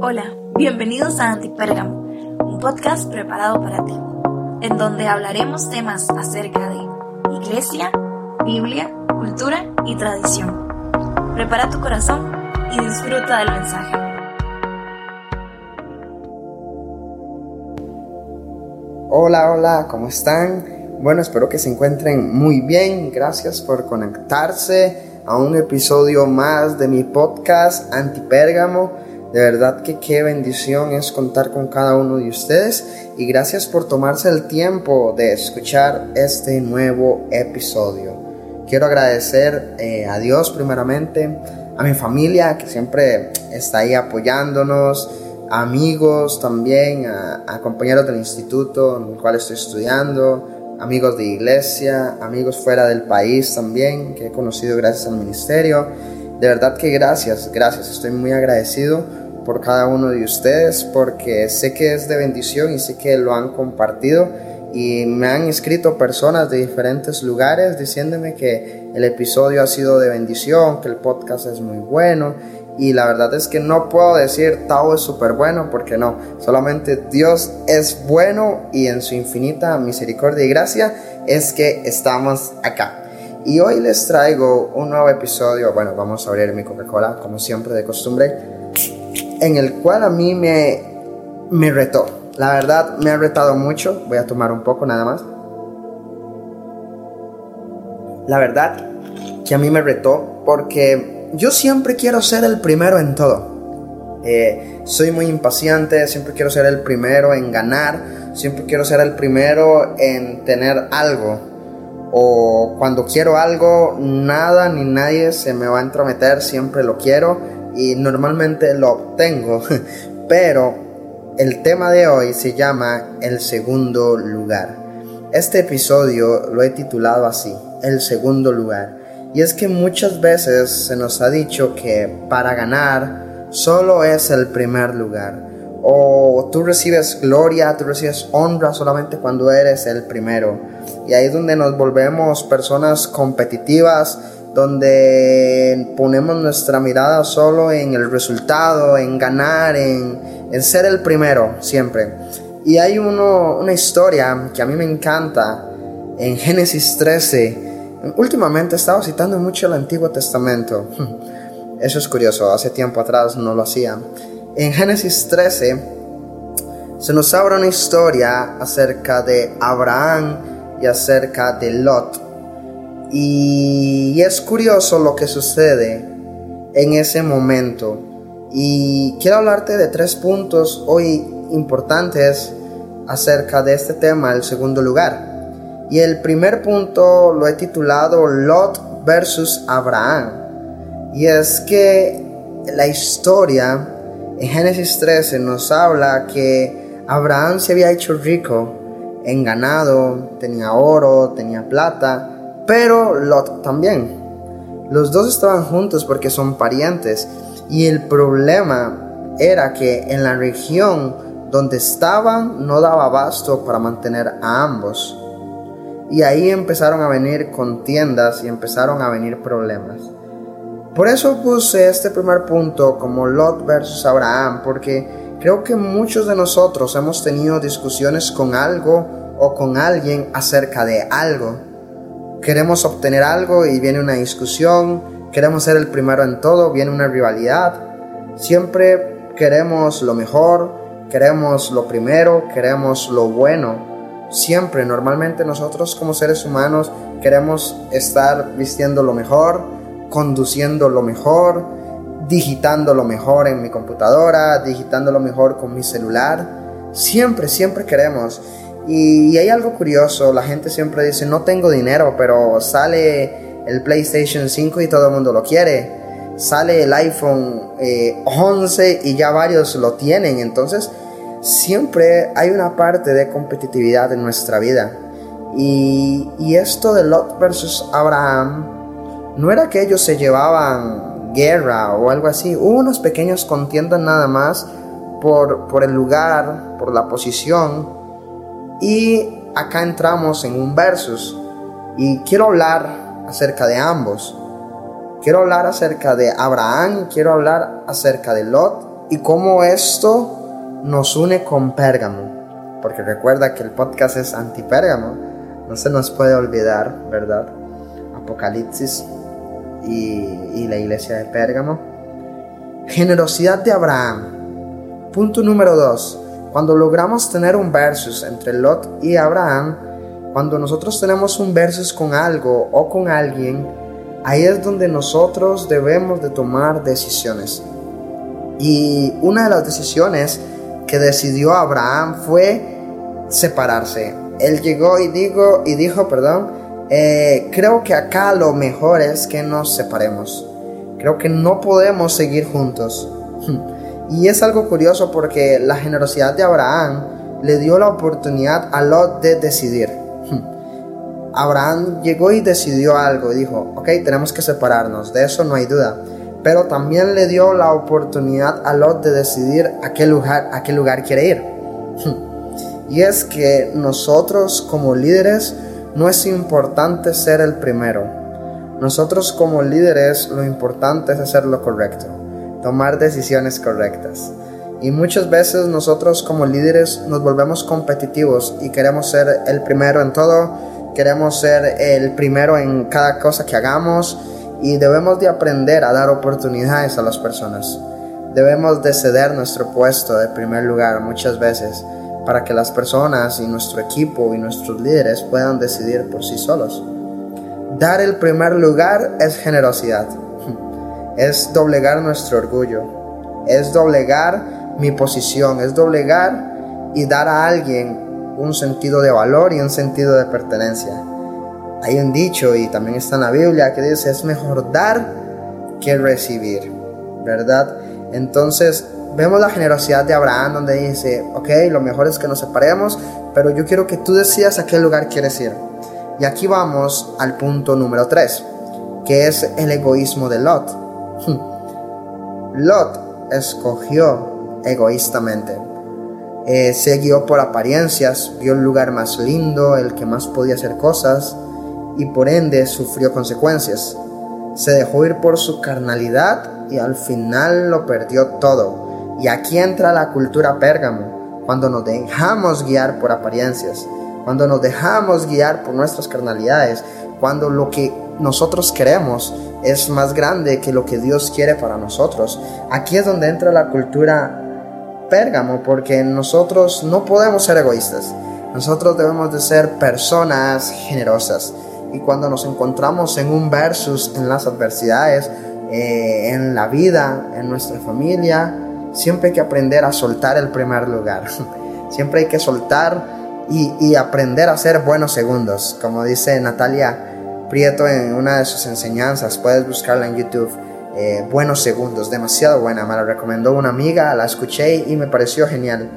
Hola, bienvenidos a Antipérgamo, un podcast preparado para ti, en donde hablaremos temas acerca de iglesia, Biblia, cultura y tradición. Prepara tu corazón y disfruta del mensaje. Hola, hola, ¿cómo están? Bueno, espero que se encuentren muy bien. Gracias por conectarse a un episodio más de mi podcast Antipérgamo. De verdad que qué bendición es contar con cada uno de ustedes y gracias por tomarse el tiempo de escuchar este nuevo episodio. Quiero agradecer eh, a Dios primeramente, a mi familia que siempre está ahí apoyándonos, a amigos también, a, a compañeros del instituto en el cual estoy estudiando, amigos de iglesia, amigos fuera del país también que he conocido gracias al ministerio. De verdad que gracias, gracias, estoy muy agradecido por cada uno de ustedes porque sé que es de bendición y sé que lo han compartido y me han escrito personas de diferentes lugares diciéndome que el episodio ha sido de bendición, que el podcast es muy bueno y la verdad es que no puedo decir Tao es súper bueno porque no, solamente Dios es bueno y en su infinita misericordia y gracia es que estamos acá. Y hoy les traigo un nuevo episodio, bueno, vamos a abrir mi Coca-Cola como siempre de costumbre en el cual a mí me, me retó. La verdad me ha retado mucho. Voy a tomar un poco nada más. La verdad que a mí me retó porque yo siempre quiero ser el primero en todo. Eh, soy muy impaciente, siempre quiero ser el primero en ganar, siempre quiero ser el primero en tener algo. O cuando quiero algo, nada ni nadie se me va a entrometer, siempre lo quiero y normalmente lo obtengo, pero el tema de hoy se llama El segundo lugar. Este episodio lo he titulado así, El segundo lugar. Y es que muchas veces se nos ha dicho que para ganar solo es el primer lugar. O tú recibes gloria, tú recibes honra solamente cuando eres el primero. Y ahí es donde nos volvemos personas competitivas, donde ponemos nuestra mirada solo en el resultado, en ganar, en, ser el primero siempre. Y hay una historia que a mí me encanta en Génesis 13. Últimamente he estado citando mucho el Antiguo Testamento. Eso es curioso, hace tiempo atrás no lo hacía. En Génesis 13 se nos habla una historia acerca de Abraham y acerca de Lot. Y es curioso lo que sucede en ese momento. Y quiero hablarte de tres puntos hoy importantes acerca de este tema, el segundo lugar. Y el primer punto lo he titulado Lot versus Abraham. Y es que la historia en Génesis 13 nos habla que Abraham se había hecho rico en ganado, tenía oro, tenía plata, pero Lot también. Los dos estaban juntos porque son parientes y el problema era que en la región donde estaban no daba abasto para mantener a ambos. Y ahí empezaron a venir contiendas y empezaron a venir problemas. Por eso puse este primer punto como Lot versus Abraham, porque creo que muchos de nosotros hemos tenido discusiones con algo o con alguien acerca de algo queremos obtener algo y viene una discusión, queremos ser el primero en todo, viene una rivalidad. Siempre queremos lo mejor, queremos lo primero, queremos lo bueno. Siempre, normalmente nosotros como seres humanos queremos estar vistiendo lo mejor, conduciendo lo mejor, digitando lo mejor en mi computadora, digitando lo mejor con mi celular. Siempre, siempre queremos. Y, hay algo curioso, la gente siempre dice, no tengo dinero, pero sale el PlayStation 5 y todo el mundo lo quiere. Sale el iPhone 11 eh, y ya varios lo tienen. Entonces, siempre hay una parte de competitividad en nuestra vida. Y esto de Lot versus Abraham, no era que ellos se llevaban guerra o algo así. Hubo unos pequeños contiendas nada más por, por el lugar, por la posición y acá entramos en un versus y quiero hablar acerca de ambos. Quiero hablar acerca de Abraham, quiero hablar acerca de Lot y cómo esto nos une con Pérgamo. Porque recuerda que el podcast es anti-Pérgamo. No se nos puede olvidar, ¿verdad? Apocalipsis y, la iglesia de Pérgamo. Generosidad de Abraham. Punto número 2. Cuando logramos tener un versus entre Lot y Abraham, cuando nosotros tenemos un versus con algo o con alguien, ahí es donde nosotros debemos de tomar decisiones. Y una de las decisiones que decidió Abraham fue separarse. Él llegó y, digo, y dijo, perdón, eh, creo que acá lo mejor es que nos separemos. Creo que no podemos seguir juntos. Y es algo curioso porque la generosidad de Abraham le dio la oportunidad a Lot de decidir. Abraham llegó y decidió algo y dijo, ok, tenemos que separarnos, de eso no hay duda. Pero también le dio la oportunidad a Lot de decidir a qué lugar, a qué lugar quiere ir. Y es que nosotros como líderes no es importante ser el primero. Nosotros como líderes lo importante es hacer lo correcto tomar decisiones correctas. Y muchas veces nosotros como líderes nos volvemos competitivos y queremos ser el primero en todo, queremos ser el primero en cada cosa que hagamos y debemos de aprender a dar oportunidades a las personas. Debemos de ceder nuestro puesto de primer lugar muchas veces para que las personas y nuestro equipo y nuestros líderes puedan decidir por sí solos. Dar el primer lugar es generosidad es doblegar nuestro orgullo, es doblegar mi posición, es doblegar y dar a alguien un sentido de valor y un sentido de pertenencia. Hay un dicho y también está en la Biblia que dice es mejor dar que recibir, ¿verdad? Entonces vemos la generosidad de Abraham donde dice, ok, lo mejor es que nos separemos, pero yo quiero que tú decidas a qué lugar quieres ir. Y aquí vamos al punto número 3, que es el egoísmo de Lot. Lot escogió egoístamente. Eh, se guió por apariencias, vio el lugar más lindo, el que más podía hacer cosas, y por ende sufrió consecuencias. Se dejó ir por su carnalidad y al final lo perdió todo. Y aquí entra la cultura pérgamo, cuando nos dejamos guiar por apariencias, cuando nos dejamos guiar por nuestras carnalidades, cuando lo que nosotros queremos es más grande que lo que Dios quiere para nosotros. Aquí es donde entra la cultura pérgamo, porque nosotros no podemos ser egoístas. Nosotros debemos de ser personas generosas. Y cuando nos encontramos en un versus, en las adversidades, eh, en la vida, en nuestra familia, siempre hay que aprender a soltar el primer lugar. siempre hay que soltar y, aprender a ser buenos segundos. Como dice Natalia Prieto en una de sus enseñanzas, puedes buscarla en YouTube. Eh, buenos segundos, demasiado buena, me la recomendó una amiga, la escuché y me pareció genial.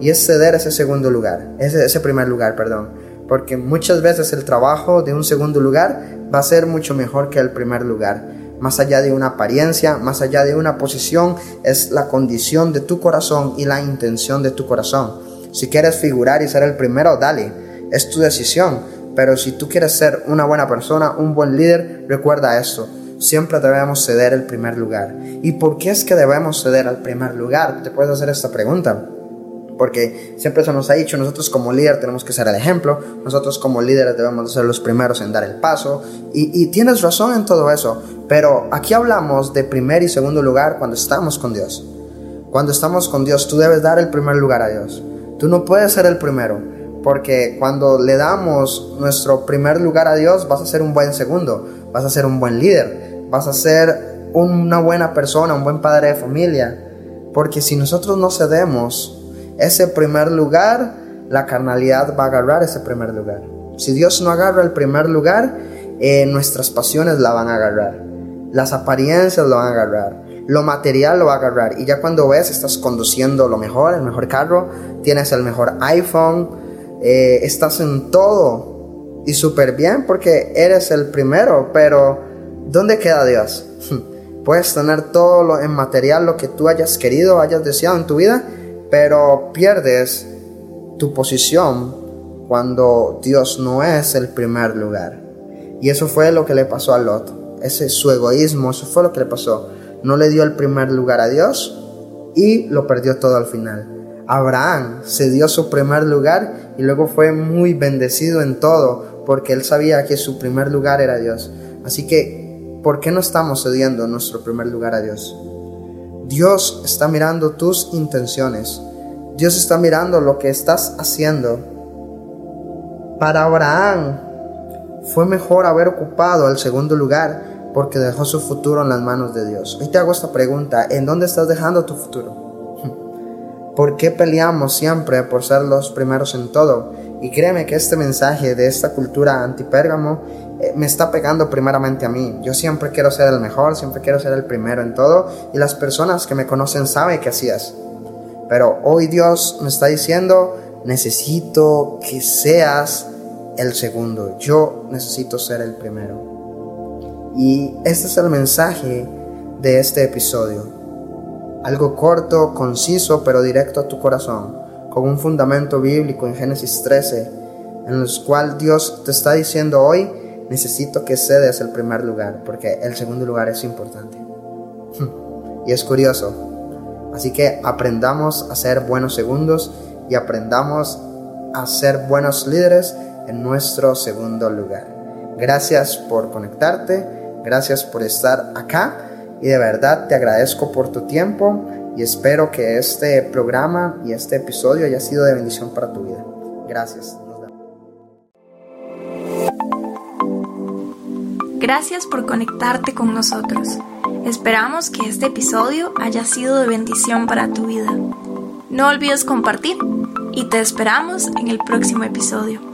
Y es ceder ese segundo lugar, ese, ese primer lugar, perdón. Porque muchas veces el trabajo de un segundo lugar va a ser mucho mejor que el primer lugar. Más allá de una apariencia, más allá de una posición, es la condición de tu corazón y la intención de tu corazón. Si quieres figurar y ser el primero, dale, es tu decisión pero si tú quieres ser una buena persona, un buen líder, recuerda esto. Siempre debemos ceder el primer lugar. ¿Y por qué es que debemos ceder al primer lugar? Te puedes hacer esta pregunta. Porque siempre se nos ha dicho, nosotros como líder tenemos que ser el ejemplo, nosotros como líderes debemos ser los primeros en dar el paso. Y, y tienes razón en todo eso, pero aquí hablamos de primer y segundo lugar cuando estamos con Dios. Cuando estamos con Dios, tú debes dar el primer lugar a Dios. Tú no puedes ser el primero porque cuando le damos nuestro primer lugar a Dios, vas a ser un buen segundo, vas a ser un buen líder, vas a ser una buena persona, un buen padre de familia. Porque si nosotros no cedemos ese primer lugar, la carnalidad va a agarrar ese primer lugar. Si Dios no agarra el primer lugar, eh, nuestras pasiones la van a agarrar. Las apariencias lo van a agarrar. Lo material lo va a agarrar. Y ya cuando ves, estás conduciendo lo mejor, el mejor carro, tienes el mejor iPhone, eh, estás en todo y súper bien porque eres el primero, pero ¿dónde queda Dios? Puedes tener todo lo en material, lo que tú hayas querido, hayas deseado en tu vida, pero pierdes tu posición cuando Dios no es el primer lugar. Y eso fue lo que le pasó a Lot. Ese su egoísmo, eso fue lo que le pasó. No le dio el primer lugar a Dios y lo perdió todo al final. Abraham se dio su primer lugar y luego fue muy bendecido en todo porque él sabía que su primer lugar era Dios. Así que, ¿por qué no estamos cediendo nuestro primer lugar a Dios? Dios está mirando tus intenciones. Dios está mirando lo que estás haciendo. Para Abraham fue mejor haber ocupado el segundo lugar porque dejó su futuro en las manos de Dios. Hoy te hago esta pregunta, ¿en dónde estás dejando tu futuro? ¿Por qué peleamos siempre por ser los primeros en todo? Y créeme que este mensaje de esta cultura antipérgamo eh, me está pegando primeramente a mí. Yo siempre quiero ser el mejor, siempre quiero ser el primero en todo y las personas que me conocen saben que así es. Pero hoy Dios me está diciendo, necesito que seas el segundo, yo necesito ser el primero. Y este es el mensaje de este episodio. Algo corto, conciso, pero directo a tu corazón, con un fundamento bíblico en Génesis 13, en el cual Dios te está diciendo hoy, necesito que cedes el primer lugar, porque el segundo lugar es importante. y es curioso. Así que aprendamos a ser buenos segundos y aprendamos a ser buenos líderes en nuestro segundo lugar. Gracias por conectarte, gracias por estar acá y de verdad te agradezco por tu tiempo y espero que este programa y este episodio haya sido de bendición para tu vida. Gracias. Gracias por conectarte con nosotros. Esperamos que este episodio haya sido de bendición para tu vida. No olvides compartir y te esperamos en el próximo episodio.